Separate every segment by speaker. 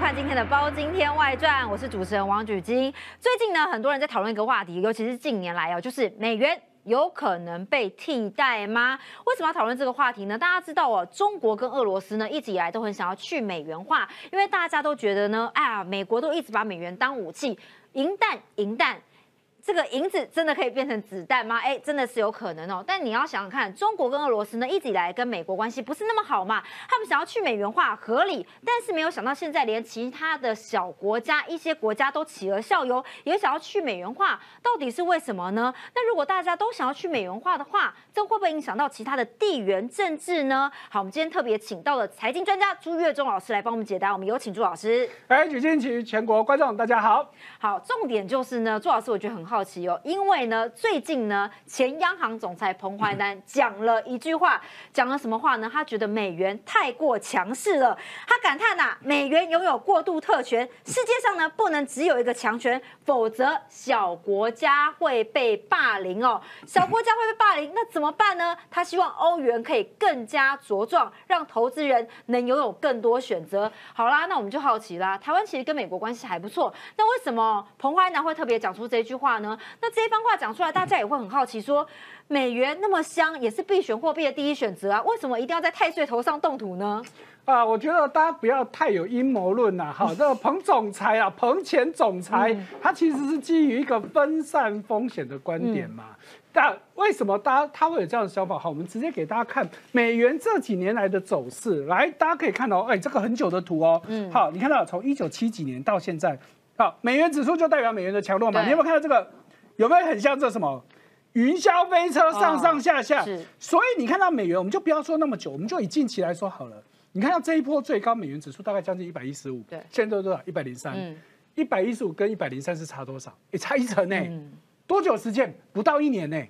Speaker 1: 看今天的《包今天外传》，我是主持人王举金。最近呢，很多人在讨论一个话题，尤其是近年来哦，就是美元有可能被替代吗？为什么要讨论这个话题呢？大家知道哦，中国跟俄罗斯呢一直以来都很想要去美元化，因为大家都觉得呢，哎呀，美国都一直把美元当武器，银弹银弹。这个银子真的可以变成子弹吗？哎，真的是有可能哦。但你要想想看，中国跟俄罗斯呢一直以来跟美国关系不是那么好嘛，他们想要去美元化合理，但是没有想到现在连其他的小国家一些国家都企鹅效尤，也想要去美元化，到底是为什么呢？那如果大家都想要去美元化的话，这会不会影响到其他的地缘政治呢？好，我们今天特别请到了财经专家朱月忠老师来帮我们解答。我们有请朱老师。
Speaker 2: 哎，举金旗全国观众大家好。
Speaker 1: 好，重点就是呢，朱老师我觉得很好好奇哦，因为呢，最近呢，前央行总裁彭淮南讲了一句话，讲了什么话呢？他觉得美元太过强势了，他感叹呐，美元拥有过度特权，世界上呢不能只有一个强权，否则小国家会被霸凌哦，小国家会被霸凌，那怎么办呢？他希望欧元可以更加茁壮，让投资人能拥有更多选择。好啦，那我们就好奇啦，台湾其实跟美国关系还不错，那为什么？彭淮南会特别讲出这句话呢？那这一番话讲出来，大家也会很好奇，说美元那么香，也是必选货币的第一选择啊，为什么一定要在太岁头上动土呢？
Speaker 2: 啊，我觉得大家不要太有阴谋论呐，哈，这个彭总裁啊，彭前总裁，他其实是基于一个分散风险的观点嘛。但为什么大家他会有这样的想法？好，我们直接给大家看美元这几年来的走势，来，大家可以看到，哎，这个很久的图哦，嗯，好，你看到从一九七几年到现在。好，美元指数就代表美元的强弱嘛？你有没有看到这个？有没有很像这什么云霄飞车上上下下？所以你看到美元，我们就不要说那么久，我们就以近期来说好了。你看到这一波最高美元指数大概将近一百一十五，对，现在多少？一百零三。一百一十五跟一百零三是差多少？也差一成呢。多久时间？不到一年呢。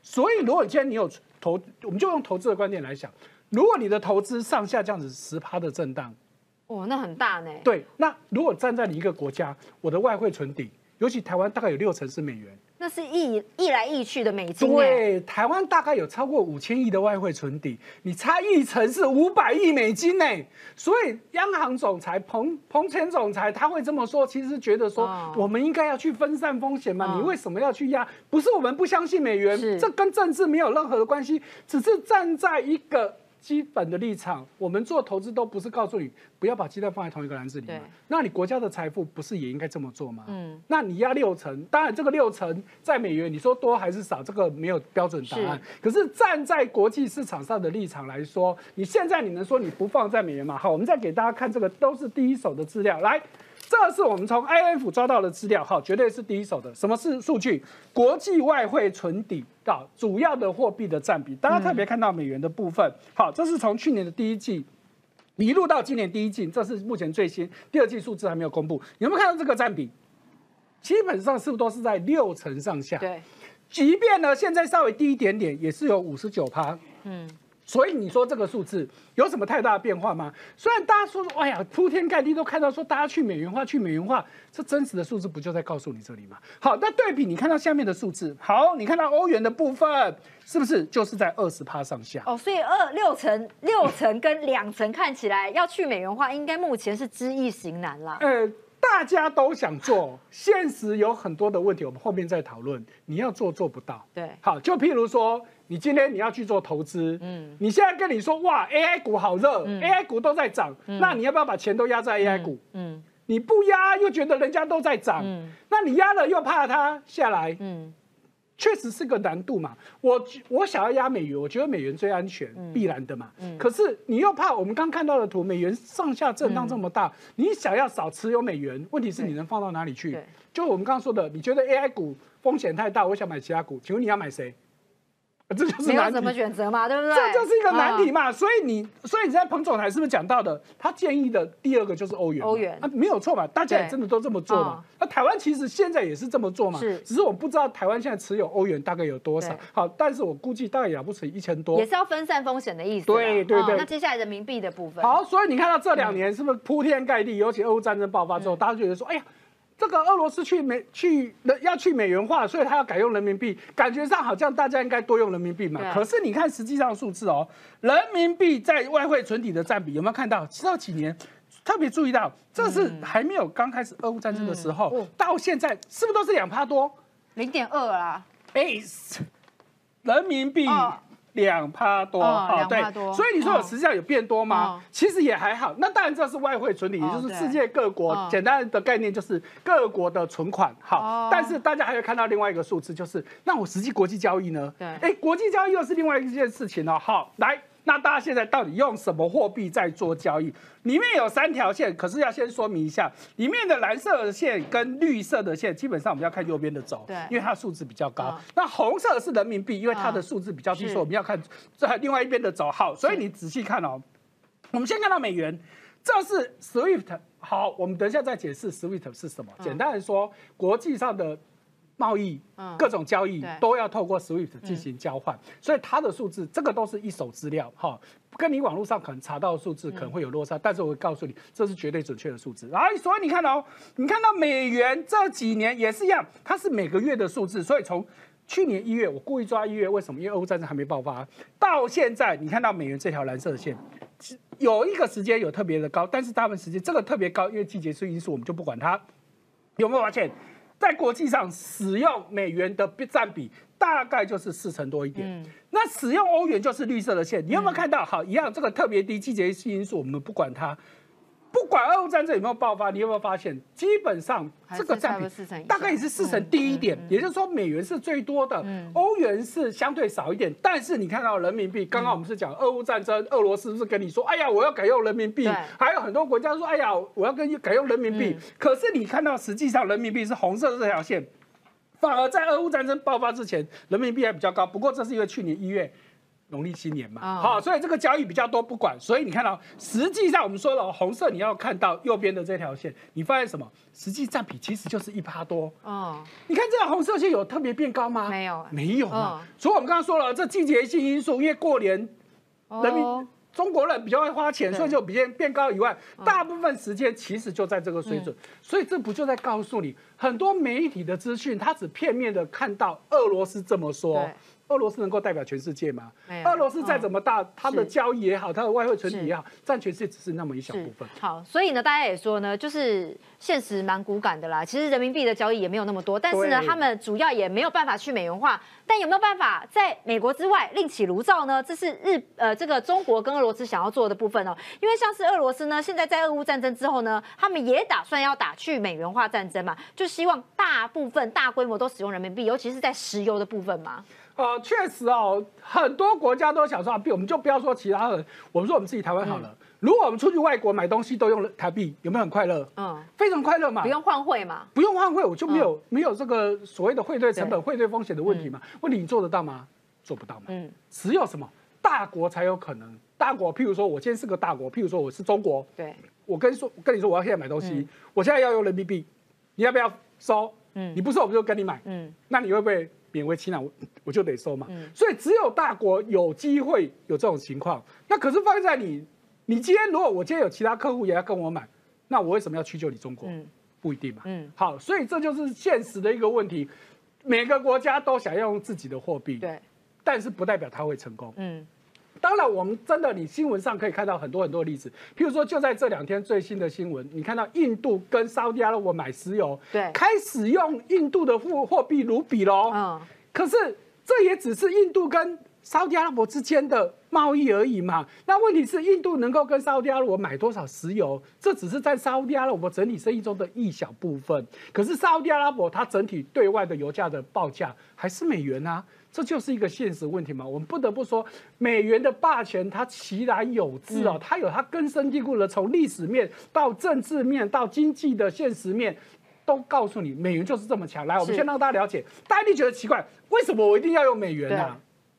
Speaker 2: 所以如果今天你有投，我们就用投资的观点来想，如果你的投资上下这样子十趴的震荡。
Speaker 1: 哇，那很大呢。
Speaker 2: 对，那如果站在你一个国家，我的外汇存底，尤其台湾大概有六成是美元，
Speaker 1: 那是溢溢来溢去的美金。
Speaker 2: 对，台湾大概有超过五千亿的外汇存底，你差一成是五百亿美金呢。所以央行总裁彭彭前总裁他会这么说，其实觉得说我们应该要去分散风险嘛。你为什么要去压？不是我们不相信美元，这跟政治没有任何的关系，只是站在一个。基本的立场，我们做投资都不是告诉你不要把鸡蛋放在同一个篮子里嘛？那你国家的财富不是也应该这么做吗？嗯，那你压六成，当然这个六成在美元，你说多还是少，这个没有标准答案。可是站在国际市场上的立场来说，你现在你能说你不放在美元吗？好，我们再给大家看这个，都是第一手的资料来。这是我们从 IF 抓到的资料，哈，绝对是第一手的。什么是数据？国际外汇存底到主要的货币的占比，大家特别看到美元的部分。好，这是从去年的第一季一路到今年第一季，这是目前最新第二季数字还没有公布。有没有看到这个占比？基本上是不是都是在六成上下？
Speaker 1: 对。
Speaker 2: 即便呢现在稍微低一点点，也是有五十九趴。嗯。所以你说这个数字有什么太大的变化吗？虽然大家说，哎呀，铺天盖地都看到说大家去美元化，去美元化，这真实的数字不就在告诉你这里吗？好，那对比你看到下面的数字，好，你看到欧元的部分是不是就是在二十趴上下？
Speaker 1: 哦，所以二六成六成跟两成看起来要去美元化，应该目前是知易行难了。呃，
Speaker 2: 大家都想做，现实有很多的问题，我们后面再讨论。你要做做不到。
Speaker 1: 对，
Speaker 2: 好，就譬如说。你今天你要去做投资，嗯，你现在跟你说哇，AI 股好热，AI 股都在涨，那你要不要把钱都压在 AI 股？嗯，你不压又觉得人家都在涨，那你压了又怕它下来，嗯，确实是个难度嘛。我我想要压美元，我觉得美元最安全，必然的嘛。嗯，可是你又怕我们刚看到的图，美元上下震荡这么大，你想要少持有美元，问题是你能放到哪里去？就我们刚刚说的，你觉得 AI 股风险太大，我想买其他股，请问你要买谁？这就是
Speaker 1: 没有怎么选择嘛，对不对？
Speaker 2: 这就是一个难题嘛，所以你，所以你在彭总台是不是讲到的？他建议的第二个就是欧元，
Speaker 1: 欧元
Speaker 2: 啊，没有错嘛，大家也真的都这么做嘛。那台湾其实现在也是这么做嘛，是，只是我不知道台湾现在持有欧元大概有多少。好，但是我估计大概也不止一千多，
Speaker 1: 也是要分散风险的意思。
Speaker 2: 对对对。
Speaker 1: 那接下来人民币的部分，
Speaker 2: 好，所以你看到这两年是不是铺天盖地？尤其俄乌战争爆发之后，大家觉得说，哎呀。这个俄罗斯去美去要去美元化，所以他要改用人民币，感觉上好像大家应该多用人民币嘛。可是你看实际上数字哦，人民币在外汇存底的占比有没有看到？这几年特别注意到，这是还没有刚开始俄乌战争的时候，到现在是不是都是两趴多？
Speaker 1: 零点二啦。
Speaker 2: 哎，人民币两趴多，
Speaker 1: 好对，
Speaker 2: 所以你说有实际上有变多吗？其实也还好。那当然这是外汇存底，也就是世界各国简单的概念就是各国的存款。好，但是大家还会看到另外一个数字，就是那我实际国际交易呢？
Speaker 1: 对，
Speaker 2: 哎，国际交易又是另外一件事情了。好，来。那大家现在到底用什么货币在做交易？里面有三条线，可是要先说明一下，里面的蓝色的线跟绿色的线，基本上我们要看右边的轴，
Speaker 1: 对，
Speaker 2: 因为它数字比较高。那红色是人民币，因为它的数字比较低，所以我们要看这另外一边的轴。好，所以你仔细看哦。我们先看到美元，这是 SWIFT。好，我们等一下再解释 SWIFT 是什么。简单来说，国际上的。贸易，各种交易都要透过 SWIFT 进行交换，所以它的数字，这个都是一手资料，哈，跟你网络上可能查到的数字可能会有落差，但是我会告诉你，这是绝对准确的数字。然后，所以你看哦，你看到美元这几年也是一样，它是每个月的数字，所以从去年一月，我故意抓一月，为什么？因为俄乌战争还没爆发，到现在你看到美元这条蓝色的线，有一个时间有特别的高，但是大部分时间这个特别高，因为季节性因素，我们就不管它有没有发现。在国际上使用美元的占比大概就是四成多一点，那使用欧元就是绿色的线，你有没有看到？好，一样，这个特别低季节性因素，我们不管它。不管俄乌战争有没有爆发，你有没有发现，基本上这个占比大概也是四成低一点，也就是说美元是最多的，欧元是相对少一点。但是你看到人民币，刚刚我们是讲俄乌战争，俄罗斯是跟你说，哎呀，我要改用人民币，还有很多国家说，哎呀，我要跟改用人民币。可是你看到实际上人民币是红色的这条线，反而在俄乌战争爆发之前，人民币还比较高。不过这是因为去年一月。农历新年嘛，好，所以这个交易比较多，不管。所以你看到，实际上我们说了，红色你要看到右边的这条线，你发现什么？实际占比其实就是一趴多。哦，你看这条红色线有特别变高吗？
Speaker 1: 没有，
Speaker 2: 没有嘛。所以我们刚刚说了，这季节性因素，因为过年，人民中国人比较会花钱，所以就比变变高以外，大部分时间其实就在这个水准。所以这不就在告诉你，很多媒体的资讯，他只片面的看到俄罗斯这么说。俄罗斯能够代表全世界吗？俄罗斯再怎么大，它的交易也好，它的外汇存底也好，占全世界只是那么一小部分。
Speaker 1: 好，所以呢，大家也说呢，就是现实蛮骨感的啦。其实人民币的交易也没有那么多，但是呢，他们主要也没有办法去美元化。但有没有办法在美国之外另起炉灶呢？这是日呃这个中国跟俄罗斯想要做的部分哦。因为像是俄罗斯呢，现在在俄乌战争之后呢，他们也打算要打去美元化战争嘛，就希望大部分大规模都使用人民币，尤其是在石油的部分吗。
Speaker 2: 呃，确实哦，很多国家都想说啊，币我们就不要说其他的，我们说我们自己台湾好了。如果我们出去外国买东西都用台币，有没有很快乐？嗯，非常快乐嘛。
Speaker 1: 不用换汇嘛？
Speaker 2: 不用换汇，我就没有没有这个所谓的汇兑成本、汇兑风险的问题嘛？问题你做得到吗？做不到嘛？嗯，只有什么大国才有可能。大国，譬如说我今天是个大国，譬如说我是中国，
Speaker 1: 对，
Speaker 2: 我跟说跟你说我要现在买东西，我现在要用人民币，你要不要收？嗯，你不收我就跟你买，嗯，那你会不会？勉为其难，我我就得收嘛。嗯所以只有大国有机会有这种情况。那可是放在你，你今天如果我今天有其他客户也要跟我买，那我为什么要屈就你中国？嗯不一定嘛。嗯，好，所以这就是现实的一个问题。每个国家都想要用自己的货币，
Speaker 1: 对，
Speaker 2: 但是不代表他会成功。嗯。当然，我们真的，你新闻上可以看到很多很多例子。譬如说，就在这两天最新的新闻，你看到印度跟沙特阿拉伯买石油，
Speaker 1: 对，
Speaker 2: 开始用印度的货货币卢比喽。嗯，可是这也只是印度跟沙特阿拉伯之间的贸易而已嘛。那问题是，印度能够跟沙特阿拉伯买多少石油？这只是在沙特阿拉伯整体生意中的一小部分。可是沙特阿拉伯它整体对外的油价的报价还是美元啊。这就是一个现实问题嘛，我们不得不说，美元的霸权它其来有之哦，它有它根深蒂固的，从历史面到政治面到经济的现实面，都告诉你美元就是这么强。来，我们先让大家了解，大家一定觉得奇怪，为什么我一定要用美元呢？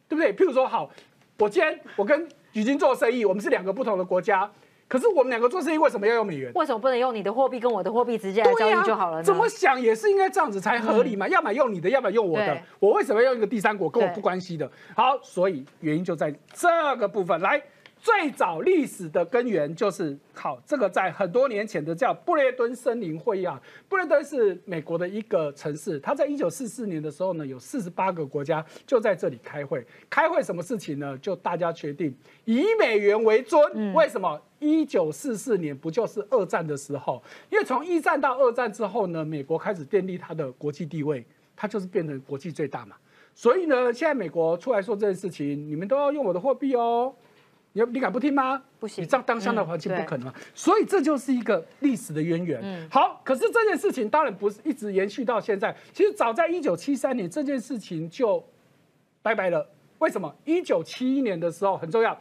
Speaker 2: 对不对？譬如说，好，我今天我跟宇金做生意，我们是两个不同的国家。可是我们两个做生意为什么要用美元？
Speaker 1: 为什么不能用你的货币跟我的货币直接来交易就好了呢？
Speaker 2: 怎么想也是应该这样子才合理嘛？要么用你的，要么用我的。我为什么要用一个第三国跟我不关系的？好，所以原因就在这个部分。来，最早历史的根源就是好，这个在很多年前的叫布雷顿森林会议啊。布雷顿是美国的一个城市，它在一九四四年的时候呢，有四十八个国家就在这里开会。开会什么事情呢？就大家决定以美元为尊。为什么？一九四四年不就是二战的时候？因为从一战到二战之后呢，美国开始奠定它的国际地位，它就是变成国际最大嘛。所以呢，现在美国出来说这件事情，你们都要用我的货币哦。你你敢不听吗？
Speaker 1: 不行，
Speaker 2: 你这样当下的环境不可能嘛。所以这就是一个历史的渊源。好，可是这件事情当然不是一直延续到现在。其实早在一九七三年，这件事情就拜拜了。为什么？一九七一年的时候很重要。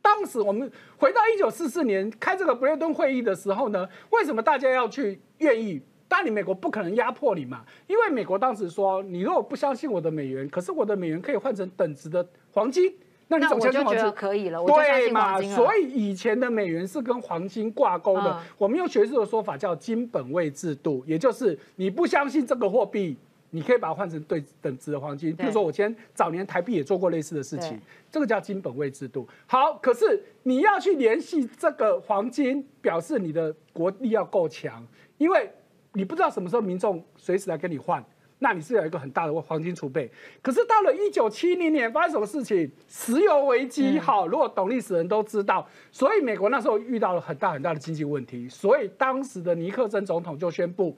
Speaker 2: 当时我们回到一九四四年开这个布雷顿会议的时候呢，为什么大家要去愿意？当然，你美国不可能压迫你嘛，因为美国当时说，你如果不相信我的美元，可是我的美元可以换成等值的黄金。
Speaker 1: 那你总觉得可以了，
Speaker 2: 对嘛？所以以前的美元是跟黄金挂钩的。我们用学术的说法叫金本位制度，也就是你不相信这个货币，你可以把它换成对等值的黄金。比如说，我今天早年台币也做过类似的事情，这个叫金本位制度。好，可是你要去联系这个黄金，表示你的国力要够强，因为你不知道什么时候民众随时来跟你换。那你是有一个很大的黄金储备，可是到了一九七零年发生什么事情？石油危机。好，如果懂历史人都知道，所以美国那时候遇到了很大很大的经济问题，所以当时的尼克森总统就宣布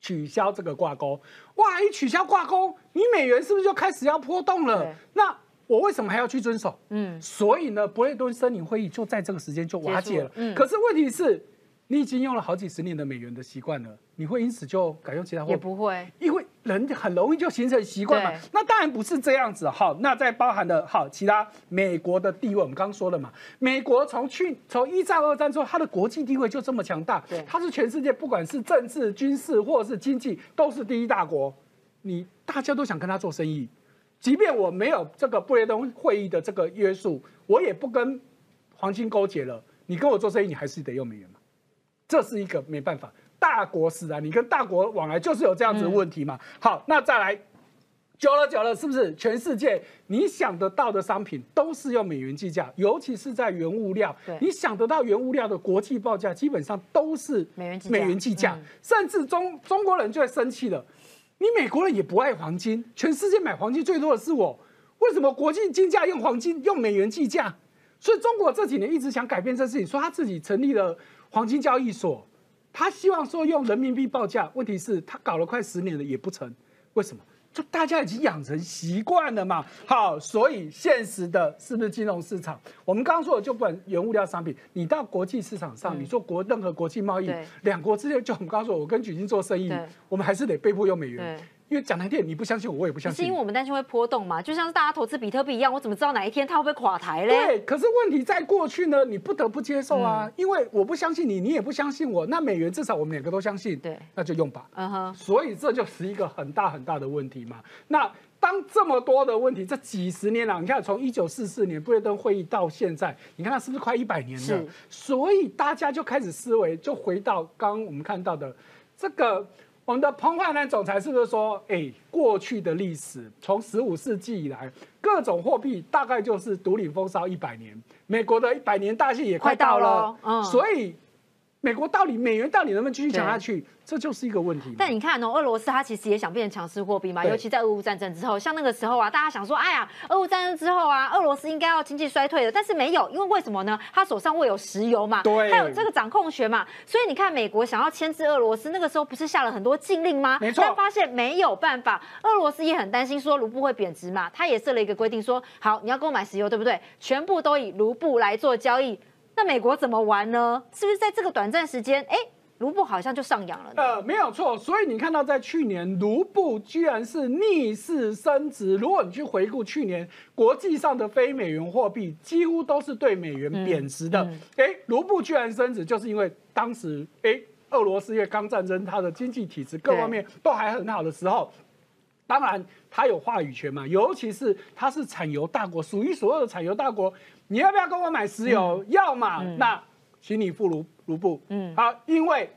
Speaker 2: 取消这个挂钩。哇，一取消挂钩，你美元是不是就开始要波动了？那我为什么还要去遵守？嗯，所以呢，布雷顿森林会议就在这个时间就瓦解了。嗯，可是问题是。你已经用了好几十年的美元的习惯了，你会因此就改用其他货币？
Speaker 1: 也不会，
Speaker 2: 因为人很容易就形成习惯嘛。那当然不是这样子。好，那在包含的哈其他美国的地位，我们刚刚说了嘛，美国从去从一战、二战之后，它的国际地位就这么强大，它是全世界不管是政治、军事或者是经济都是第一大国，你大家都想跟他做生意，即便我没有这个布雷顿会议的这个约束，我也不跟黄金勾结了，你跟我做生意，你还是得用美元嘛。这是一个没办法，大国使然，你跟大国往来就是有这样子的问题嘛。好，那再来，久了久了，是不是全世界你想得到的商品都是用美元计价？尤其是在原物料，你想得到原物料的国际报价，基本上都是
Speaker 1: 美元
Speaker 2: 美元计价。甚至中中国人就会生气了，你美国人也不爱黄金，全世界买黄金最多的是我，为什么国际金价用黄金用美元计价？所以中国这几年一直想改变这事情，说他自己成立了。黄金交易所，他希望说用人民币报价，问题是他搞了快十年了也不成，为什么？就大家已经养成习惯了嘛。好，所以现实的是不是金融市场？我们刚刚说的就不管原物料商品，你到国际市场上，你做国任何国际贸易，两国之间就我们刚刚说，我跟举金做生意，我们还是得被迫用美元。因为讲难听，你不相信我，我也不相信。
Speaker 1: 是因为我们担心会波动嘛？就像是大家投资比特币一样，我怎么知道哪一天它会不会垮台嘞？
Speaker 2: 对，可是问题在过去呢，你不得不接受啊，因为我不相信你，你也不相信我，那美元至少我们两个都相信，
Speaker 1: 对，
Speaker 2: 那就用吧。嗯哼，所以这就是一个很大很大的问题嘛。那当这么多的问题，这几十年了，你看从一九四四年布雷顿会议到现在，你看它是不是快一百年了？所以大家就开始思维，就回到刚我们看到的这个。我们的彭焕南总裁是不是说，哎，过去的历史从十五世纪以来，各种货币大概就是独领风骚一百年，美国的一百年大戏也快到了，嗯，所以。美国到底美元到底能不能继续强下去？这就是一个问题。
Speaker 1: 但你看哦，俄罗斯它其实也想变成强势货币嘛，尤其在俄乌战争之后，像那个时候啊，大家想说，哎呀，俄乌战争之后啊，俄罗斯应该要经济衰退了，但是没有，因为为什么呢？他手上握有石油嘛，
Speaker 2: 对，
Speaker 1: 还有这个掌控权嘛，所以你看，美国想要牵制俄罗斯，那个时候不是下了很多禁令吗？
Speaker 2: 没错。
Speaker 1: 但发现没有办法，俄罗斯也很担心说卢布会贬值嘛，他也设了一个规定说，好，你要给我买石油，对不对？全部都以卢布来做交易。那美国怎么玩呢？是不是在这个短暂时间，哎，卢布好像就上扬了？
Speaker 2: 呃，没有错。所以你看到在去年，卢布居然是逆势升值。如果你去回顾去年国际上的非美元货币，几乎都是对美元贬值的。哎，卢布居然升值，就是因为当时哎，俄罗斯因为刚战争，它的经济体制各方面都还很好的时候，当然它有话语权嘛。尤其是它是产油大国，数一数二的产油大国。你要不要跟我买石油？要嘛，那请你付卢卢布。嗯，好，因为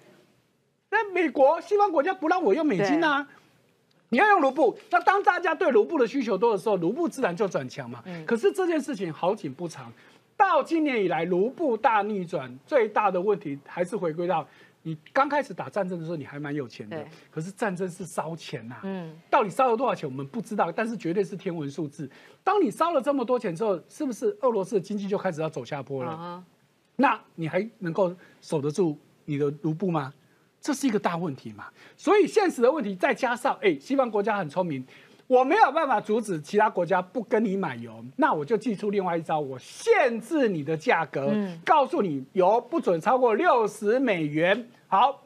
Speaker 2: 那美国西方国家不让我用美金啊，你要用卢布。那当大家对卢布的需求多的时候，卢布自然就转强嘛。可是这件事情好景不长，到今年以来，卢布大逆转，最大的问题还是回归到你刚开始打战争的时候，你还蛮有钱的。可是战争是烧钱呐，嗯，到底烧了多少钱我们不知道，但是绝对是天文数字。当你烧了这么多钱之后，是不是俄罗斯的经济就开始要走下坡了？那你还能够守得住你的卢布吗？这是一个大问题嘛。所以现实的问题再加上，哎，西方国家很聪明。我没有办法阻止其他国家不跟你买油，那我就寄出另外一招，我限制你的价格，告诉你油不准超过六十美元。好，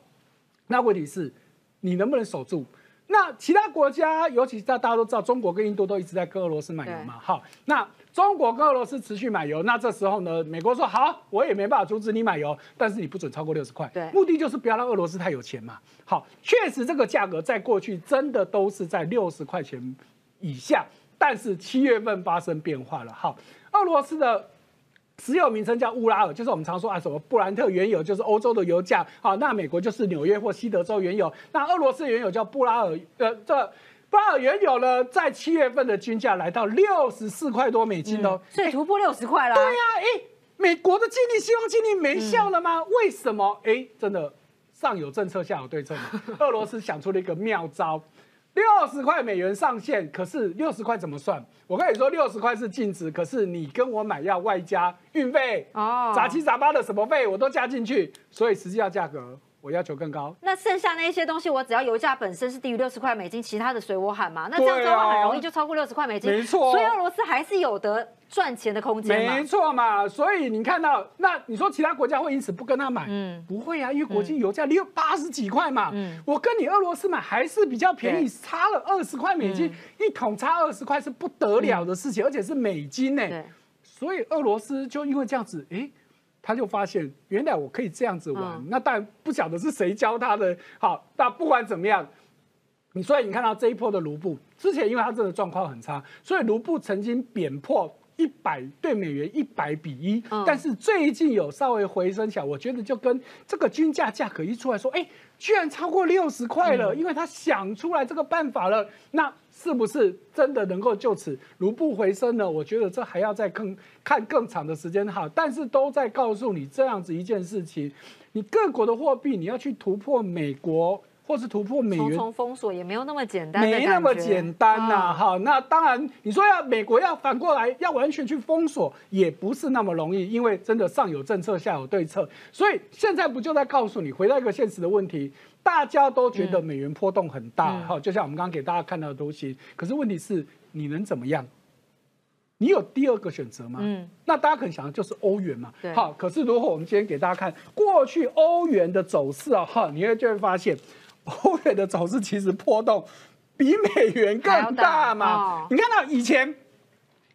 Speaker 2: 那问题是，你能不能守住？那其他国家，尤其是大家都知道，中国跟印度都一直在跟俄罗斯买油嘛。好，那。中国跟俄罗斯持续买油，那这时候呢，美国说好，我也没办法阻止你买油，但是你不准超过六十块。
Speaker 1: 对，
Speaker 2: 目的就是不要让俄罗斯太有钱嘛。好，确实这个价格在过去真的都是在六十块钱以下，但是七月份发生变化了。好，俄罗斯的持有名称叫乌拉尔，就是我们常说啊什么布兰特原油，就是欧洲的油价。好，那美国就是纽约或西德州原油，那俄罗斯原油叫布拉尔，呃，这。巴尔原油呢，在七月份的均价来到六十四块多美金哦，
Speaker 1: 所以突破六十块了。
Speaker 2: 对呀，哎，美国的经济希望经济没效了吗？为什么？哎，真的上有政策，下有对策嘛。俄罗斯想出了一个妙招，六十块美元上限，可是六十块怎么算？我跟你说，六十块是净值，可是你跟我买要外加运费哦，杂七杂八的什么费我都加进去，所以实际要价格。我要求更高，
Speaker 1: 那剩下那些东西，我只要油价本身是低于六十块美金，其他的随我喊嘛。那这样子的话，很容易就超过六十块美金。
Speaker 2: 没错，
Speaker 1: 所以俄罗斯还是有得赚钱的空间
Speaker 2: 没错嘛，所以你看到，那你说其他国家会因此不跟他买？嗯，不会啊，因为国际油价六八十几块嘛。嗯，我跟你俄罗斯买还是比较便宜，差了二十块美金，一桶差二十块是不得了的事情，而且是美金呢。所以俄罗斯就因为这样子，哎。他就发现，原来我可以这样子玩。那当然不晓得是谁教他的。好，那不管怎么样，你所以你看到这一波的卢布，之前因为它真的状况很差，所以卢布曾经贬破一百对美元一百比一。但是最近有稍微回升起来，我觉得就跟这个均价价格一出来说，哎，居然超过六十块了，因为他想出来这个办法了。那是不是真的能够就此如步回升呢？我觉得这还要再更看更长的时间哈。但是都在告诉你这样子一件事情：，你各国的货币你要去突破美国，或是突破美元，
Speaker 1: 重重封锁也没有那么简单，
Speaker 2: 没那么简单呐。哈，那当然你说要美国要反过来要完全去封锁，也不是那么容易，因为真的上有政策，下有对策。所以现在不就在告诉你，回到一个现实的问题。大家都觉得美元波动很大，哈，就像我们刚刚给大家看到的东西。可是问题是，你能怎么样？你有第二个选择吗？嗯，那大家可能想的就是欧元嘛。好，可是如果我们今天给大家看过去欧元的走势啊，哈，你会就会发现，欧元的走势其实波动比美元更大嘛。你看到以前。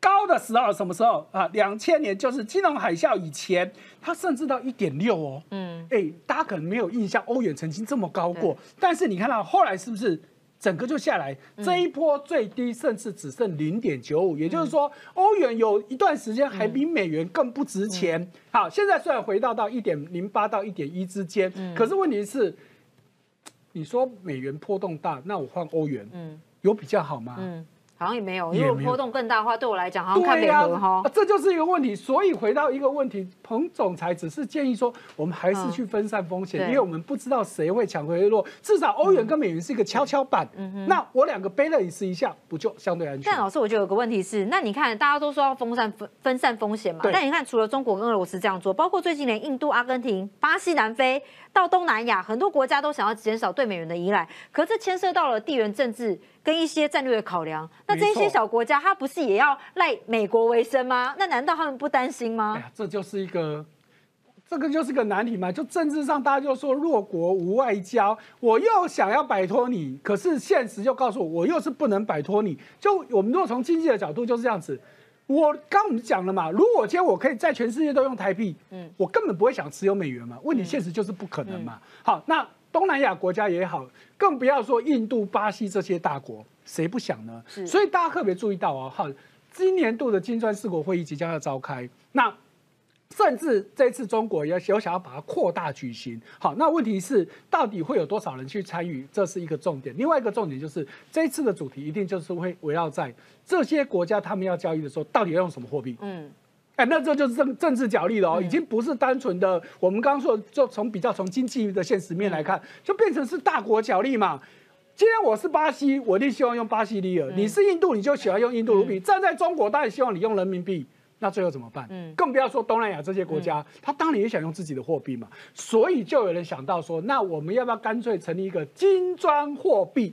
Speaker 2: 高的时候什么时候啊？两千年就是金融海啸以前，它甚至到一点六哦。嗯，哎，大家可能没有印象，欧元曾经这么高过。但是你看到后来是不是整个就下来？这一波最低甚至只剩零点九五，也就是说，欧元有一段时间还比美元更不值钱。好，现在虽然回到到一点零八到一点一之间，可是问题是，你说美元波动大，那我换欧元，嗯，有比较好吗？嗯。
Speaker 1: 好像也没有，如果波动更大的话，对我来讲好像看美合哈。
Speaker 2: 这就是一个问题，所以回到一个问题，彭总裁只是建议说，我们还是去分散风险，因为我们不知道谁会抢回落。至少欧元跟美元是一个跷跷板，嗯那我两个背了一试一下，不就相对安全？
Speaker 1: 但老师，我觉得有个问题是，那你看大家都说要分散分分散风险嘛，但你看除了中国跟俄罗斯这样做，包括最近连印度、阿根廷、巴西、南非到东南亚很多国家都想要减少对美元的依赖，可这牵涉到了地缘政治。跟一些战略的考量，那这些小国家，它不是也要赖美国为生吗？那难道他们不担心吗？哎呀，
Speaker 2: 这就是一个，这个就是个难题嘛。就政治上，大家就说弱国无外交，我又想要摆脱你，可是现实就告诉我，我又是不能摆脱你。就我们如果从经济的角度就是这样子，我刚我们讲了嘛，如果今天我可以在全世界都用台币，嗯，我根本不会想持有美元嘛。问题现实就是不可能嘛。好，那。东南亚国家也好，更不要说印度、巴西这些大国，谁不想呢？所以大家特别注意到啊，好，今年度的金砖四国会议即将要召开，那甚至这次中国也有想要把它扩大举行。好，那问题是到底会有多少人去参与？这是一个重点。另外一个重点就是这次的主题一定就是会围绕在这些国家他们要交易的时候，到底要用什么货币？嗯。哎，那这就是政政治角力了哦，已经不是单纯的我们刚刚说，就从比较从经济的现实面来看，就变成是大国角力嘛。既然我是巴西，我一定希望用巴西里尔；你是印度，你就喜欢用印度卢比。站在中国，当然希望你用人民币。那最后怎么办？嗯，更不要说东南亚这些国家，他当然也想用自己的货币嘛。所以就有人想到说，那我们要不要干脆成立一个金砖货币？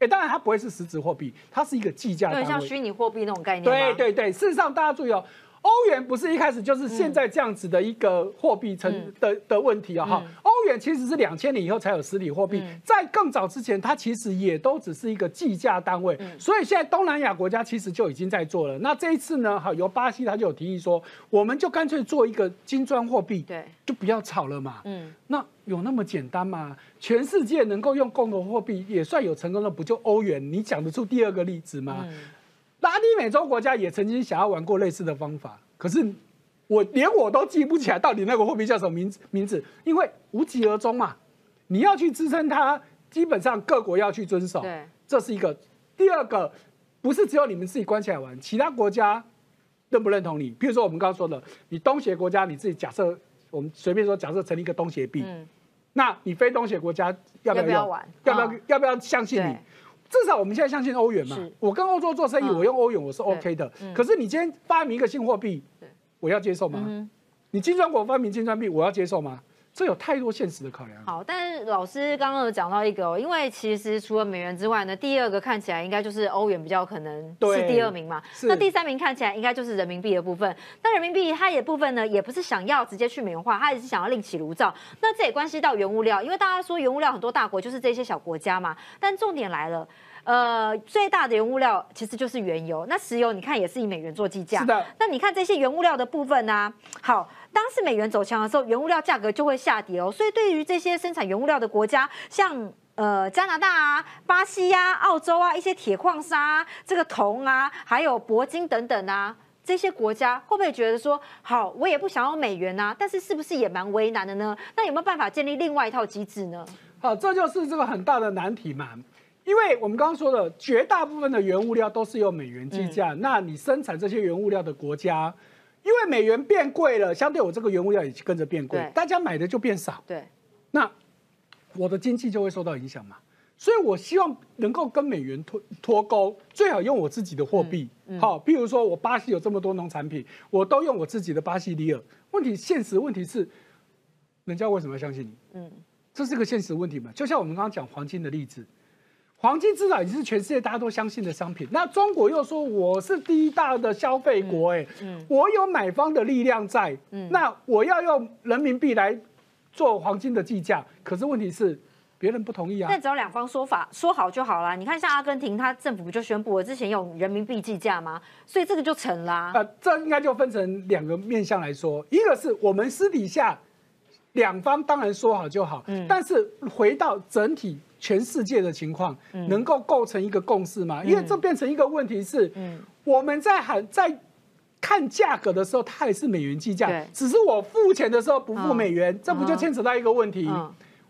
Speaker 2: 哎，当然它不会是实质货币，它是一个计价单位，
Speaker 1: 像虚拟货币那种概念。
Speaker 2: 对对对，事实上大家注意哦。欧元不是一开始就是现在这样子的一个货币成的的问题啊哈，欧元其实是两千年以后才有实体货币，在更早之前它其实也都只是一个计价单位，所以现在东南亚国家其实就已经在做了。那这一次呢，哈，由巴西他就有提议说，我们就干脆做一个金砖货币，
Speaker 1: 对，
Speaker 2: 就不要炒了嘛。嗯，那有那么简单吗？全世界能够用共同货币也算有成功的，不就欧元？你讲得出第二个例子吗？拉丁美洲国家也曾经想要玩过类似的方法，可是我连我都记不起来到底那个货币叫什么名字名字，因为无疾而终嘛。你要去支撑它，基本上各国要去遵守。
Speaker 1: 对，
Speaker 2: 这是一个。第二个，不是只有你们自己关起来玩，其他国家认不认同你？比如说我们刚刚说的，你东协国家你自己假设，我们随便说假设成立一个东协币，那你非东协国家要不要玩？要不要要不要相信你？至少我们现在相信欧元嘛，我跟欧洲做生意，我用欧元我是 OK 的。可是你今天发明一个新货币，我要接受吗？你金砖国发明金砖币，我要接受吗？这有太多现实的考量。
Speaker 1: 好，但是老师刚刚有讲到一个，因为其实除了美元之外呢，第二个看起来应该就是欧元比较可能是第二名嘛。那第三名看起来应该就是人民币的部分。那人民币它也部分呢，也不是想要直接去美元化，它也是想要另起炉灶。那这也关系到原物料，因为大家说原物料很多大国就是这些小国家嘛。但重点来了。呃，最大的原物料其实就是原油。那石油你看也是以美元做计价。
Speaker 2: 是的。
Speaker 1: 那你看这些原物料的部分呢？好，当是美元走强的时候，原物料价格就会下跌哦。所以对于这些生产原物料的国家，像呃加拿大啊、巴西呀、澳洲啊，一些铁矿砂、这个铜啊，还有铂金等等啊，这些国家会不会觉得说，好，我也不想要美元啊？但是是不是也蛮为难的呢？那有没有办法建立另外一套机制呢？
Speaker 2: 好，这就是这个很大的难题嘛。因为我们刚刚说的，绝大部分的原物料都是用美元计价，那你生产这些原物料的国家，因为美元变贵了，相对我这个原物料也跟着变贵，大家买的就变少。
Speaker 1: 对，
Speaker 2: 那我的经济就会受到影响嘛。所以我希望能够跟美元脱脱钩，最好用我自己的货币。好，譬如说我巴西有这么多农产品，我都用我自己的巴西里尔。问题现实问题是，人家为什么要相信你？嗯，这是个现实问题嘛。就像我们刚刚讲黄金的例子。黄金至少已经是全世界大家都相信的商品。那中国又说我是第一大的消费国，哎，我有买方的力量在，那我要用人民币来做黄金的计价。可是问题是别人不同意啊。
Speaker 1: 那只要两方说法说好就好了。你看像阿根廷，他政府不就宣布我之前用人民币计价吗？所以这个就成啦。呃，
Speaker 2: 这应该就分成两个面向来说，一个是我们私底下两方当然说好就好，但是回到整体。全世界的情况能够构成一个共识吗？因为这变成一个问题是，我们在喊在看价格的时候，它也是美元计价，只是我付钱的时候不付美元，这不就牵扯到一个问题？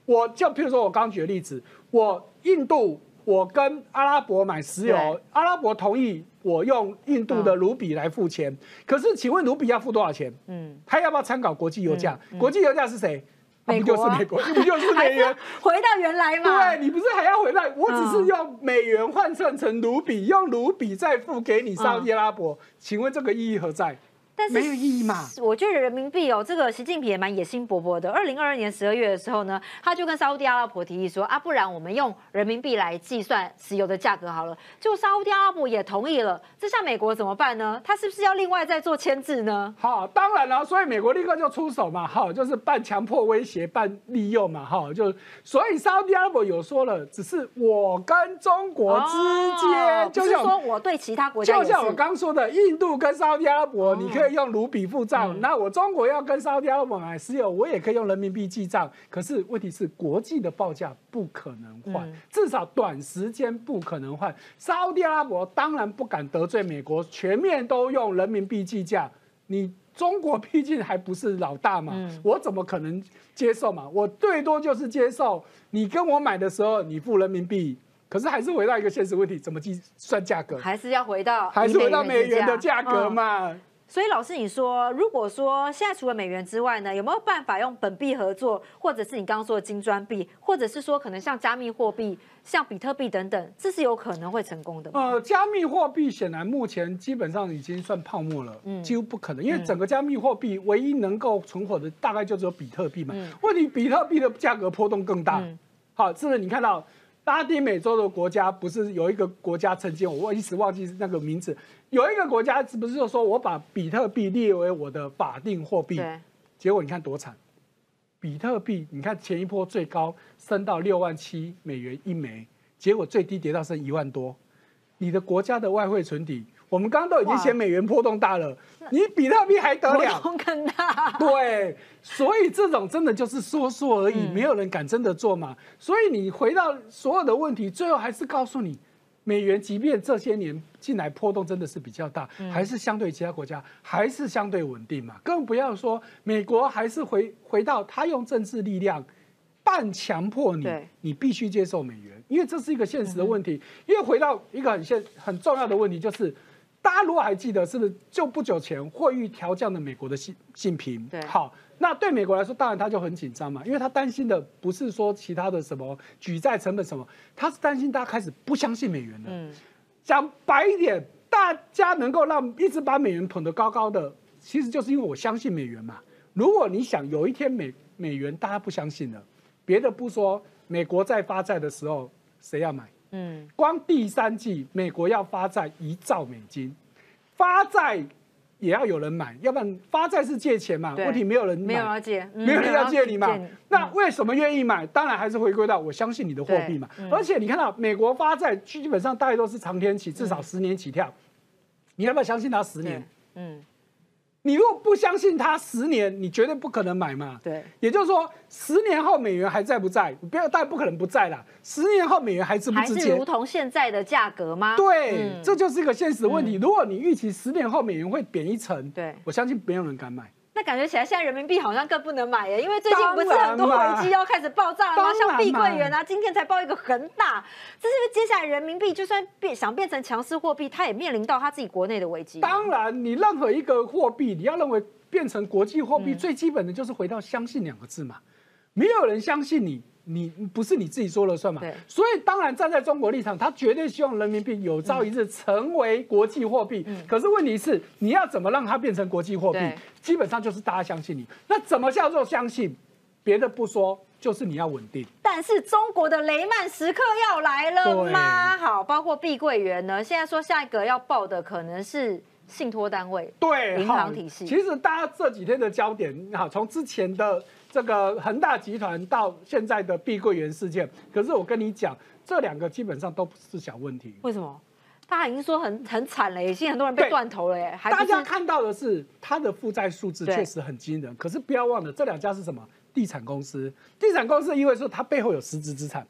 Speaker 2: 我就譬如说我刚举的例子，我印度我跟阿拉伯买石油，阿拉伯同意我用印度的卢比来付钱，可是请问卢比要付多少钱？嗯，他要不要参考国际油价？国际油价是谁？
Speaker 1: 美
Speaker 2: 国就是美国，不就是美元？
Speaker 1: 回到原来嘛？
Speaker 2: 对，你不是还要回来？我只是用美元换算成卢比，用卢比再付给你沙特阿拉伯，请问这个意义何在？
Speaker 1: 但是
Speaker 2: 没有意义嘛？
Speaker 1: 我觉得人民币哦，这个习近平也蛮野心勃勃的。二零二二年十二月的时候呢，他就跟沙特阿拉伯提议说啊，不然我们用人民币来计算石油的价格好了。就沙特阿拉伯也同意了，这下美国怎么办呢？他是不是要另外再做签字呢？
Speaker 2: 好，当然了，所以美国立刻就出手嘛，哈，就是半强迫威胁，半利诱嘛，哈，就所以沙特阿拉伯有说了，只是我跟中国之间，
Speaker 1: 就是说我对其他国家，
Speaker 2: 就像我刚说的，印度跟沙特阿拉伯，你可以。用卢比付账，那我中国要跟沙特阿拉伯买石油，我也可以用人民币记账。可是问题是，国际的报价不可能换，至少短时间不可能换。沙特阿拉伯当然不敢得罪美国，全面都用人民币计价。你中国毕竟还不是老大嘛，我怎么可能接受嘛？我最多就是接受你跟我买的时候你付人民币，可是还是回到一个现实问题，怎么计算价格？
Speaker 1: 还是要回到
Speaker 2: 还是回到美元的价格嘛？
Speaker 1: 所以老师，你说，如果说现在除了美元之外呢，有没有办法用本币合作，或者是你刚刚说的金砖币，或者是说可能像加密货币，像比特币等等，这是有可能会成功的吗？
Speaker 2: 呃，加密货币显然目前基本上已经算泡沫了，嗯，几乎不可能，因为整个加密货币唯一能够存活的大概就只有比特币嘛。问题比特币的价格波动更大，好，是不是？你看到？拉丁美洲的国家不是有一个国家曾经我一时忘记那个名字，有一个国家是不是就说我把比特币列为我的法定货币？结果你看多惨，比特币你看前一波最高升到六万七美元一枚，结果最低跌到剩一万多，你的国家的外汇存底。我们刚刚都已经嫌美元波动大了，你比特币还得了？
Speaker 1: 波动更大。
Speaker 2: 对，所以这种真的就是说说而已，没有人敢真的做嘛。所以你回到所有的问题，最后还是告诉你，美元即便这些年进来波动真的是比较大，还是相对其他国家还是相对稳定嘛。更不要说美国还是回回到他用政治力量半强迫你，你必须接受美元，因为这是一个现实的问题。因为回到一个很现很重要的问题就是。大家如果还记得，是不是就不久前货币调降的美国的信信评？
Speaker 1: 对，
Speaker 2: 好，那对美国来说，当然他就很紧张嘛，因为他担心的不是说其他的什么举债成本什么，他是担心大家开始不相信美元了。嗯，讲白一点，大家能够让一直把美元捧得高高的，其实就是因为我相信美元嘛。如果你想有一天美美元大家不相信了，别的不说，美国在发债的时候，谁要买？嗯，光第三季美国要发债一兆美金，发债也要有人买，要不然发债是借钱嘛？问题没有人
Speaker 1: 没有要借，
Speaker 2: 没有人要借你嘛？那为什么愿意买？当然还是回归到我相信你的货币嘛。而且你看到美国发债基本上大概都是长天期，至少十年起跳，你要不要相信它十年？嗯。你如果不相信它十年，你绝对不可能买嘛。
Speaker 1: 对，
Speaker 2: 也就是说，十年后美元还在不在？不要，当然不可能不在啦。十年后美元还值不值钱？
Speaker 1: 还是如同现在的价格吗？
Speaker 2: 对，这就是一个现实问题。如果你预期十年后美元会贬一成，
Speaker 1: 对
Speaker 2: 我相信没有人敢买。
Speaker 1: 那感觉起来，现在人民币好像更不能买耶，因为最近不是很多危机要开始爆炸了吗？像碧桂园啊，今天才爆一个恒大，这是接下来人民币就算变想变成强势货币，它也面临到它自己国内的危机。
Speaker 2: 当然，你任何一个货币，你要认为变成国际货币，最基本的就是回到相信两个字嘛，没有人相信你。你不是你自己说了算嘛？所以当然站在中国立场，他绝对希望人民币有朝一日成为国际货币。可是问题是，你要怎么让它变成国际货币？基本上就是大家相信你。那怎么叫做相信？别的不说，就是你要稳定。
Speaker 1: 但是中国的雷曼时刻要来了吗？好，包括碧桂园呢，现在说下一个要报的可能是信托单位，
Speaker 2: 对，
Speaker 1: 银行体系。
Speaker 2: 其实大家这几天的焦点，好，从之前的。这个恒大集团到现在的碧桂园事件，可是我跟你讲，这两个基本上都不是小问题。
Speaker 1: 为什么？大家已经说很很惨了，已经很多人被断头了耶。
Speaker 2: 大家看到的是它的负债数字确实很惊人，可是不要忘了，这两家是什么？地产公司。地产公司因为说它背后有实质资产，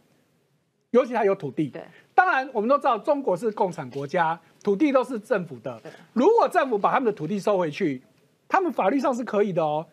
Speaker 2: 尤其它有土地。
Speaker 1: 对。
Speaker 2: 当然，我们都知道中国是共产国家，土地都是政府的。如果政府把他们的土地收回去，他们法律上是可以的哦。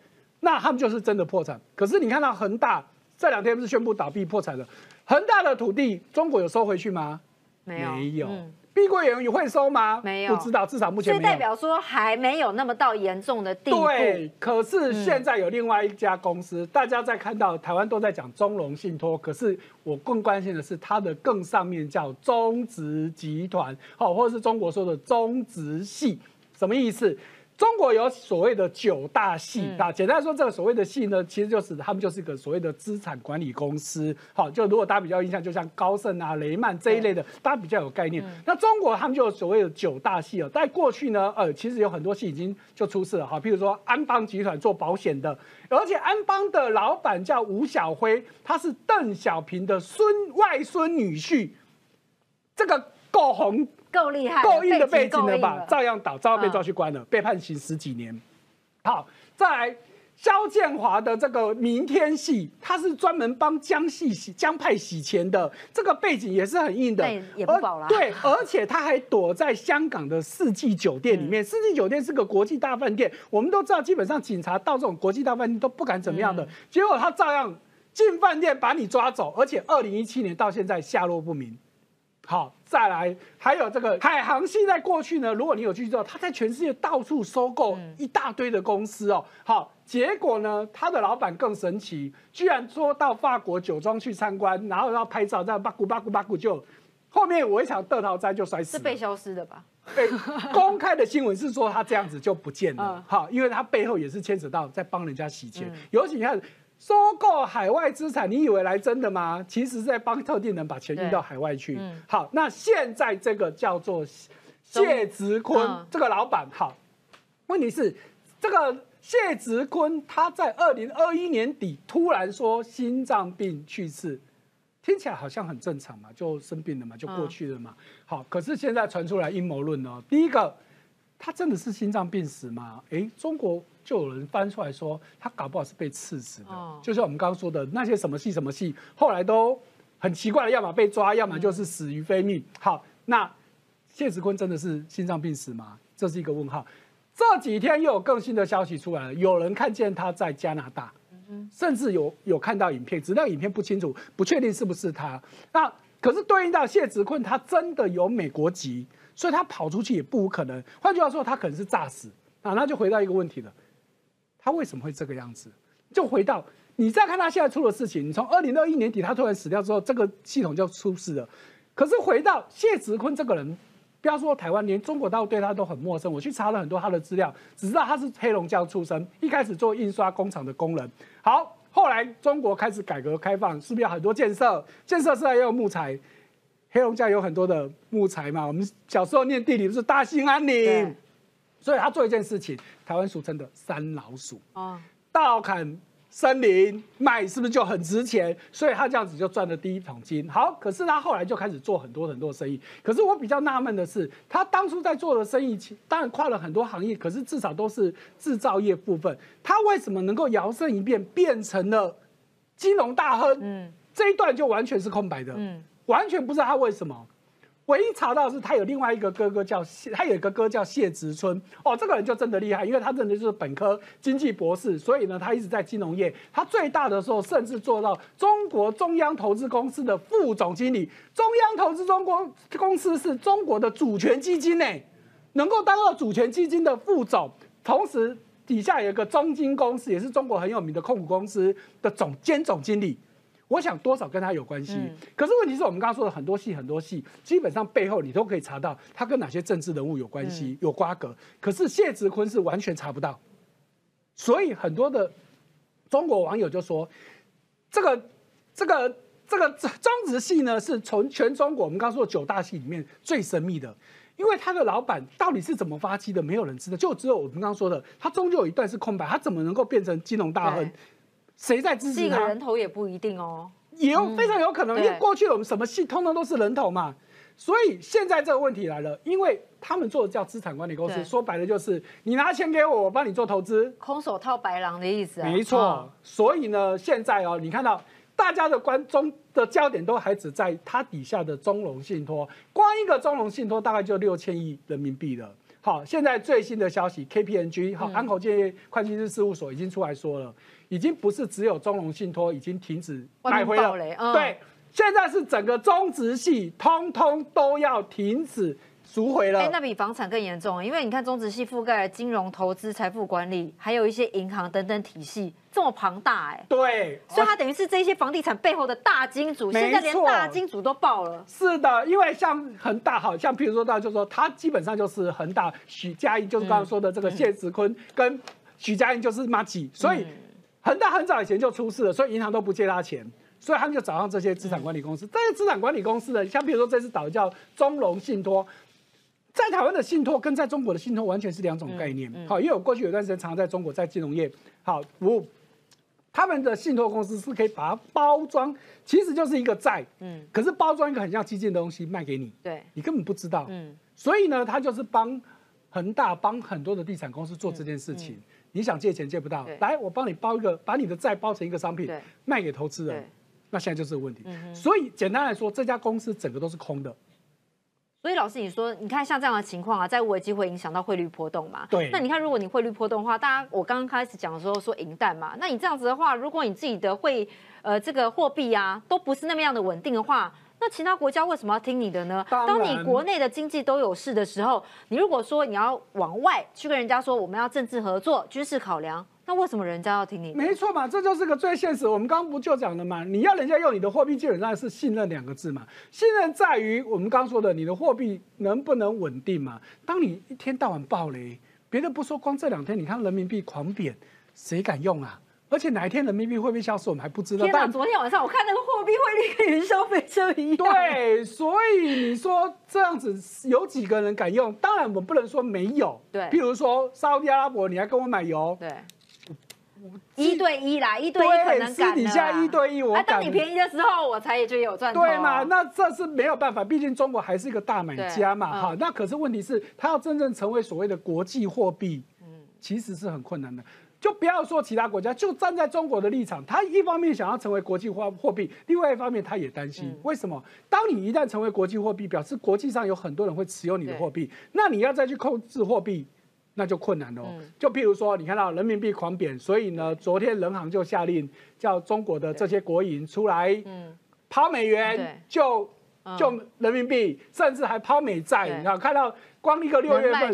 Speaker 2: 那他们就是真的破产。可是你看到恒大这两天不是宣布倒闭破产了？恒大的土地中国有收回去吗？
Speaker 1: 没有。
Speaker 2: 没有。碧桂园也会收吗？
Speaker 1: 没有。
Speaker 2: 不知道，至少目前没
Speaker 1: 有。代表说还没有那么到严重的地步。
Speaker 2: 对。可是现在有另外一家公司，大家在看到台湾都在讲中融信托，可是我更关心的是它的更上面叫中植集团，好，或者是中国说的中植系，什么意思？中国有所谓的九大系啊，简单说，这个所谓的系呢，其实就是他们就是一个所谓的资产管理公司。好，就如果大家比较印象，就像高盛啊、雷曼这一类的，大家比较有概念。那中国他们就有所谓的九大系了，在过去呢，呃，其实有很多系已经就出事了。哈，譬如说安邦集团做保险的，而且安邦的老板叫吴小辉，他是邓小平的孙外孙女婿，这个够红。
Speaker 1: 够厉害，
Speaker 2: 够硬的背景
Speaker 1: 了
Speaker 2: 吧？照样倒，照样被抓去关了，被判刑十几年。好，再来，肖建华的这个明天系，他是专门帮江系洗江派洗钱的，这个背景也是很硬的，
Speaker 1: 也不保了。
Speaker 2: 对，而且他还躲在香港的四季酒店里面。四季酒店是个国际大饭店，我们都知道，基本上警察到这种国际大饭店都不敢怎么样的，结果他照样进饭店把你抓走，而且二零一七年到现在下落不明。好，再来还有这个海航现，在过去呢，如果你有去知道，它在全世界到处收购一大堆的公司哦。好，结果呢，他的老板更神奇，居然说到法国酒庄去参观，然后要拍照，这样巴古巴古巴古就后面我一场得逃灾就摔死，
Speaker 1: 是被消失的吧？
Speaker 2: 被公开的新闻是说他这样子就不见了。好，因为他背后也是牵扯到在帮人家洗钱，尤其你看。收购海外资产，你以为来真的吗？其实是在帮特定人把钱运到海外去。好，那现在这个叫做谢植坤这个老板，好，问题是这个谢植坤他在二零二一年底突然说心脏病去世，听起来好像很正常嘛，就生病了嘛，就过去了嘛。好，可是现在传出来阴谋论哦，第一个，他真的是心脏病死吗？哎，中国。就有人翻出来说，他搞不好是被刺死的，就像我们刚刚说的那些什么戏什么戏，后来都很奇怪的，要么被抓，要么就是死于非命。好，那谢子坤真的是心脏病死吗？这是一个问号。这几天又有更新的消息出来了，有人看见他在加拿大，甚至有有看到影片，只那影片不清楚，不确定是不是他。那可是对应到谢植坤，他真的有美国籍，所以他跑出去也不无可能。换句话说，他可能是诈死啊。那就回到一个问题了。他为什么会这个样子？就回到你再看他现在出的事情，你从二零二一年底他突然死掉之后，这个系统就出事了。可是回到谢植坤这个人，不要说台湾，连中国大陆对他都很陌生。我去查了很多他的资料，只知道他是黑龙江出生，一开始做印刷工厂的工人。好，后来中国开始改革开放，是不是有很多建设？建设是要用木材，黑龙江有很多的木材嘛。我们小时候念地理不是大兴安岭。所以他做一件事情，台湾俗称的“三老鼠”哦，盗砍森林卖，是不是就很值钱？所以他这样子就赚了第一桶金。好，可是他后来就开始做很多很多生意。可是我比较纳闷的是，他当初在做的生意，当然跨了很多行业，可是至少都是制造业部分。他为什么能够摇身一变变成了金融大亨？嗯，这一段就完全是空白的，嗯，完全不知道他为什么。唯一查到是他有另外一个哥哥叫谢，他有一个哥叫谢植春哦，这个人就真的厉害，因为他真的就是本科经济博士，所以呢，他一直在金融业。他最大的时候甚至做到中国中央投资公司的副总经理。中央投资中国公司是中国的主权基金呢，能够当到主权基金的副总，同时底下有一个中金公司，也是中国很有名的控股公司的总兼总经理。我想多少跟他有关系，可是问题是我们刚刚说的很多戏很多戏，基本上背后你都可以查到他跟哪些政治人物有关系有瓜葛，可是谢志坤是完全查不到，所以很多的中国网友就说，这个这个这个中植系呢是从全中国我们刚刚说九大系里面最神秘的，因为他的老板到底是怎么发迹的，没有人知道，就只有我们刚刚说的，他终究有一段是空白，他怎么能够变成金融大亨？谁在支持他？
Speaker 1: 人头也不一定哦，
Speaker 2: 也有非常有可能，因为过去我们什么戏通通都是人头嘛，所以现在这个问题来了，因为他们做的叫资产管理公司，说白了就是你拿钱给我，我帮你做投资，
Speaker 1: 空手套白狼的意思。
Speaker 2: 啊没错，所以呢，现在哦，你看到大家的关中的焦点都还只在它底下的中融信托，光一个中融信托大概就六千亿人民币了。好，现在最新的消息，KPMG 好安口建业会计师事务所已经出来说了。已经不是只有中融信托已经停止买回了，对，现在是整个中植系通通都要停止赎回了。哎，
Speaker 1: 那比房产更严重，因为你看中植系覆盖了金融、投资、财富管理，还有一些银行等等体系，这么庞大，哎，
Speaker 2: 对，
Speaker 1: 所以它等于是这些房地产背后的大金主，现在连大金主都爆了。
Speaker 2: 是的，因为像恒大，好像譬如说到，就说他基本上就是恒大，许家印就是刚刚说的这个谢子坤跟许家印就是马吉，所以。恒大很早以前就出事了，所以银行都不借他钱，所以他们就找上这些资产管理公司。这些资产管理公司呢，像比如说这次倒叫中融信托，在台湾的信托跟在中国的信托完全是两种概念。好，因为我过去有段时间常在中国在金融业好服务，他们的信托公司是可以把它包装，其实就是一个债，嗯，可是包装一个很像基金的东西卖给你，
Speaker 1: 对，
Speaker 2: 你根本不知道，嗯，所以呢，他就是帮恒大帮很多的地产公司做这件事情。你想借钱借不到，来我帮你包一个，把你的债包成一个商品，卖给投资人，那现在就是个问题。所以简单来说，这家公司整个都是空的。
Speaker 1: 所以老师，你说，你看像这样的情况啊，在危机会影响到汇率波动嘛？
Speaker 2: 对。
Speaker 1: 那你看，如果你汇率波动的话，大家我刚刚开始讲的时候说银弹嘛，那你这样子的话，如果你自己的汇呃这个货币啊都不是那么样的稳定的话。那其他国家为什么要听你的呢？
Speaker 2: 当
Speaker 1: 当你国内的经济都有事的时候，你如果说你要往外去跟人家说我们要政治合作、军事考量，那为什么人家要听你？
Speaker 2: 没错嘛，这就是个最现实。我们刚刚不就讲了嘛？你要人家用你的货币，基本上是信任两个字嘛。信任在于我们刚刚说的，你的货币能不能稳定嘛？当你一天到晚暴雷，别的不说，光这两天你看人民币狂贬，谁敢用啊？而且哪一天人民币会不会消失，我们还不知道。
Speaker 1: 但昨天晚上我看那个货币汇率跟云霄飞车一样。
Speaker 2: 对，所以你说这样子有几个人敢用？当然我不能说没有。
Speaker 1: 对，
Speaker 2: 譬如说沙特阿拉伯，你还跟我买油。
Speaker 1: 对。一对一啦，一对一可能
Speaker 2: 私底下一对一，我
Speaker 1: 当你便宜的时候，我才也就有赚。对
Speaker 2: 嘛？那这是没有办法，毕竟中国还是一个大买家嘛。哈，那可是问题是，它要真正成为所谓的国际货币，嗯，其实是很困难的。就不要说其他国家，就站在中国的立场，他一方面想要成为国际化货币，另外一方面他也担心，为什么？当你一旦成为国际货币，表示国际上有很多人会持有你的货币，那你要再去控制货币，那就困难了。就譬如说，你看到人民币狂贬，所以呢，昨天人行就下令叫中国的这些国营出来抛美元，就就人民币，甚至还抛美债。你看，看到光一个六月份。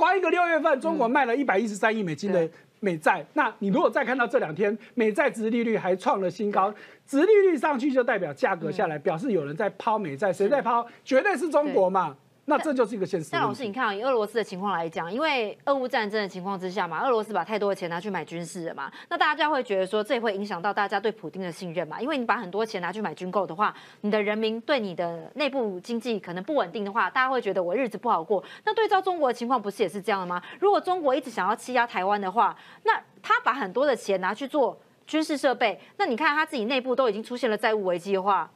Speaker 2: 光一个六月份，中国卖了一百一十三亿美金的美债。那你如果再看到这两天，美债值利率还创了新高，值利率上去就代表价格下来，表示有人在抛美债，谁在抛？绝对是中国嘛。那这就是一个现实。
Speaker 1: 但老师，你看啊以俄罗斯的情况来讲，因为俄乌战争的情况之下嘛，俄罗斯把太多的钱拿去买军事了嘛，那大家会觉得说，这也会影响到大家对普京的信任嘛？因为你把很多钱拿去买军购的话，你的人民对你的内部经济可能不稳定的话，大家会觉得我日子不好过。那对照中国的情况，不是也是这样的吗？如果中国一直想要欺压台湾的话，那他把很多的钱拿去做军事设备，那你看他自己内部都已经出现了债务危机的话。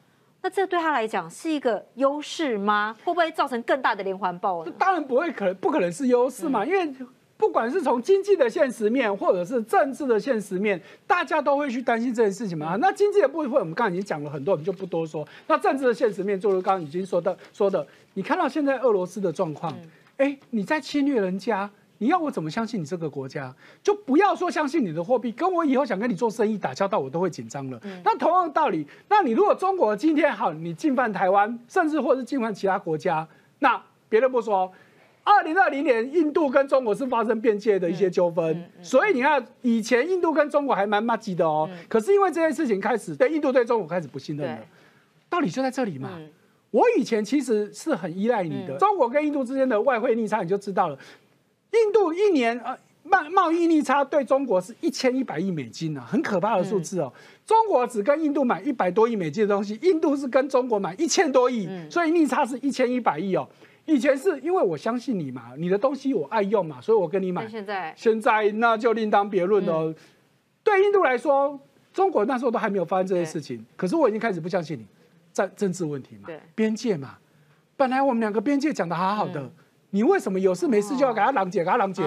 Speaker 1: 那这对他来讲是一个优势吗？会不会造成更大的连环爆？
Speaker 2: 当然不会，可能不可能是优势嘛。因为不管是从经济的现实面，或者是政治的现实面，大家都会去担心这件事情嘛。那经济的部分，我们刚刚已经讲了很多，我们就不多说。那政治的现实面，就如刚刚已经说的说的，你看到现在俄罗斯的状况，哎，你在侵略人家。你要我怎么相信你这个国家？就不要说相信你的货币，跟我以后想跟你做生意、打交道，我都会紧张了。那同样的道理，那你如果中国今天好，你进犯台湾，甚至或者是进犯其他国家，那别的不说，二零二零年印度跟中国是发生边界的一些纠纷，所以你看以前印度跟中国还蛮麻吉的哦。可是因为这件事情开始，对印度对中国开始不信任了，道理就在这里嘛。我以前其实是很依赖你的，中国跟印度之间的外汇逆差，你就知道了。印度一年呃贸贸易逆差对中国是一千一百亿美金啊，很可怕的数字哦。中国只跟印度买一百多亿美金的东西，印度是跟中国买一千多亿，所以逆差是一千一百亿哦。以前是因为我相信你嘛，你的东西我爱用嘛，所以我跟你买。
Speaker 1: 现在
Speaker 2: 现在那就另当别论了。对印度来说，中国那时候都还没有发生这些事情，可是我已经开始不相信你，在政治问题嘛，边界嘛，本来我们两个边界讲的好好的。你为什么有事没事就要给他拦截，给他拦截？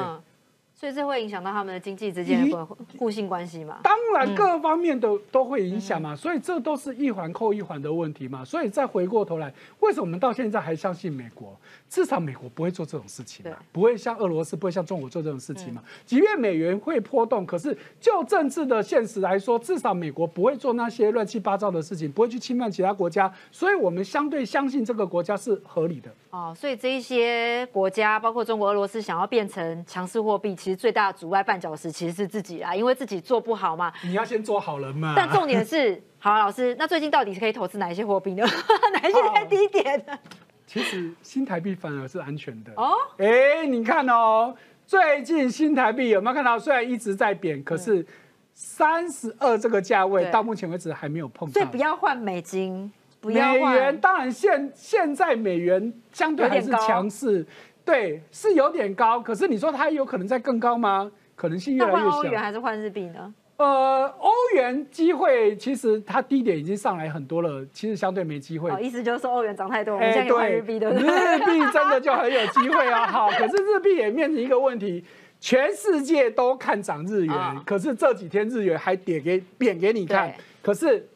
Speaker 1: 所以这会影响到他们的经济之间的互信关系嘛？
Speaker 2: 当然，各方面都都会影响嘛。所以这都是一环扣一环的问题嘛。所以再回过头来，为什么我们到现在还相信美国？至少美国不会做这种事情嘛，不会像俄罗斯，不会像中国做这种事情嘛。即便美元会波动，可是就政治的现实来说，至少美国不会做那些乱七八糟的事情，不会去侵犯其他国家。所以我们相对相信这个国家是合理的。
Speaker 1: 哦，所以这一些国家，包括中国、俄罗斯，想要变成强势货币，其实最大的阻碍绊脚石其实是自己啦，因为自己做不好嘛。
Speaker 2: 你要先做好人嘛。
Speaker 1: 但重点是，好，老师，那最近到底是可以投资哪一些货币呢？哪一些在低点呢？
Speaker 2: 其实新台币反而是安全的哦。哎，你看哦，最近新台币有没有看到？虽然一直在贬，可是三十二这个价位到目前为止还没有碰到。
Speaker 1: 所以不要换美金，不要换
Speaker 2: 美元当然现现在美元相对还是强势，对，是有点高。可是你说它有可能再更高吗？可能性越来越小。换欧
Speaker 1: 元还是换日币呢？
Speaker 2: 呃，欧元机会其实它低点已经上来很多了，其实相对没机会。
Speaker 1: 意思就是说欧元涨太多，我们现在换日币的。日
Speaker 2: 币真的就很有机会啊！好，可是日币也面临一个问题，全世界都看涨日元，可是这几天日元还跌给贬给你看，可是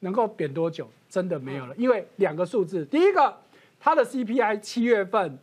Speaker 2: 能够贬多久？真的没有了，因为两个数字，第一个它的 CPI 七月份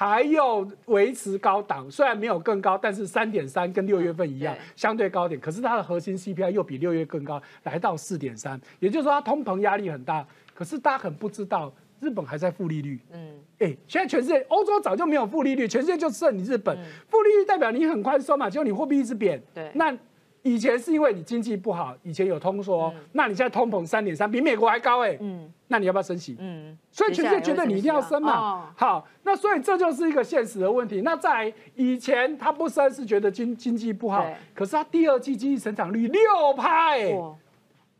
Speaker 2: 还有维持高档，虽然没有更高，但是三点三跟六月份一样，相对高点。可是它的核心 CPI 又比六月更高，来到四点三，也就是说它通膨压力很大。可是大家很不知道，日本还在负利率。嗯，哎，现在全世界欧洲早就没有负利率，全世界就剩你日本负利率，代表你很宽松嘛，结果你货币一直贬。
Speaker 1: 对，
Speaker 2: 那。以前是因为你经济不好，以前有通缩，那你现在通膨三点三，比美国还高哎，嗯，那你要不要升息？嗯，所以全世界觉得你一定要升嘛，好，那所以这就是一个现实的问题。那在以前他不升是觉得经经济不好，可是他第二季经济成长率六派，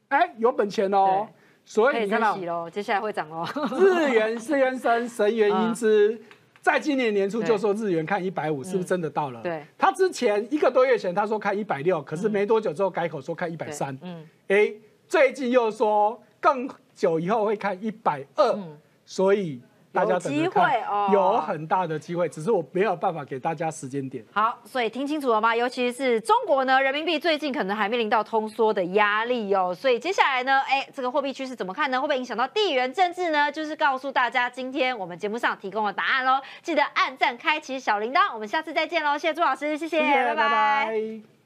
Speaker 2: 哎，有本钱哦，所以你看
Speaker 1: 到，接下来会涨哦，
Speaker 2: 日元是元升，神元因之。在今年年初就说日元看一百五，是不是真的到了？
Speaker 1: 对，
Speaker 2: 他之前一个多月前他说看一百六，可是没多久之后改口说看一百三。嗯，哎，最近又说更久以后会看一百二，所以。大家机会哦，有很大的机会，只是我没有办法给大家时间点。
Speaker 1: 好，所以听清楚了吗？尤其是中国呢，人民币最近可能还面临到通缩的压力哦。所以接下来呢，哎，这个货币趋势怎么看呢？会不会影响到地缘政治呢？就是告诉大家，今天我们节目上提供的答案喽。记得按赞、开启小铃铛，我们下次再见喽！谢谢朱老师，谢谢，拜拜。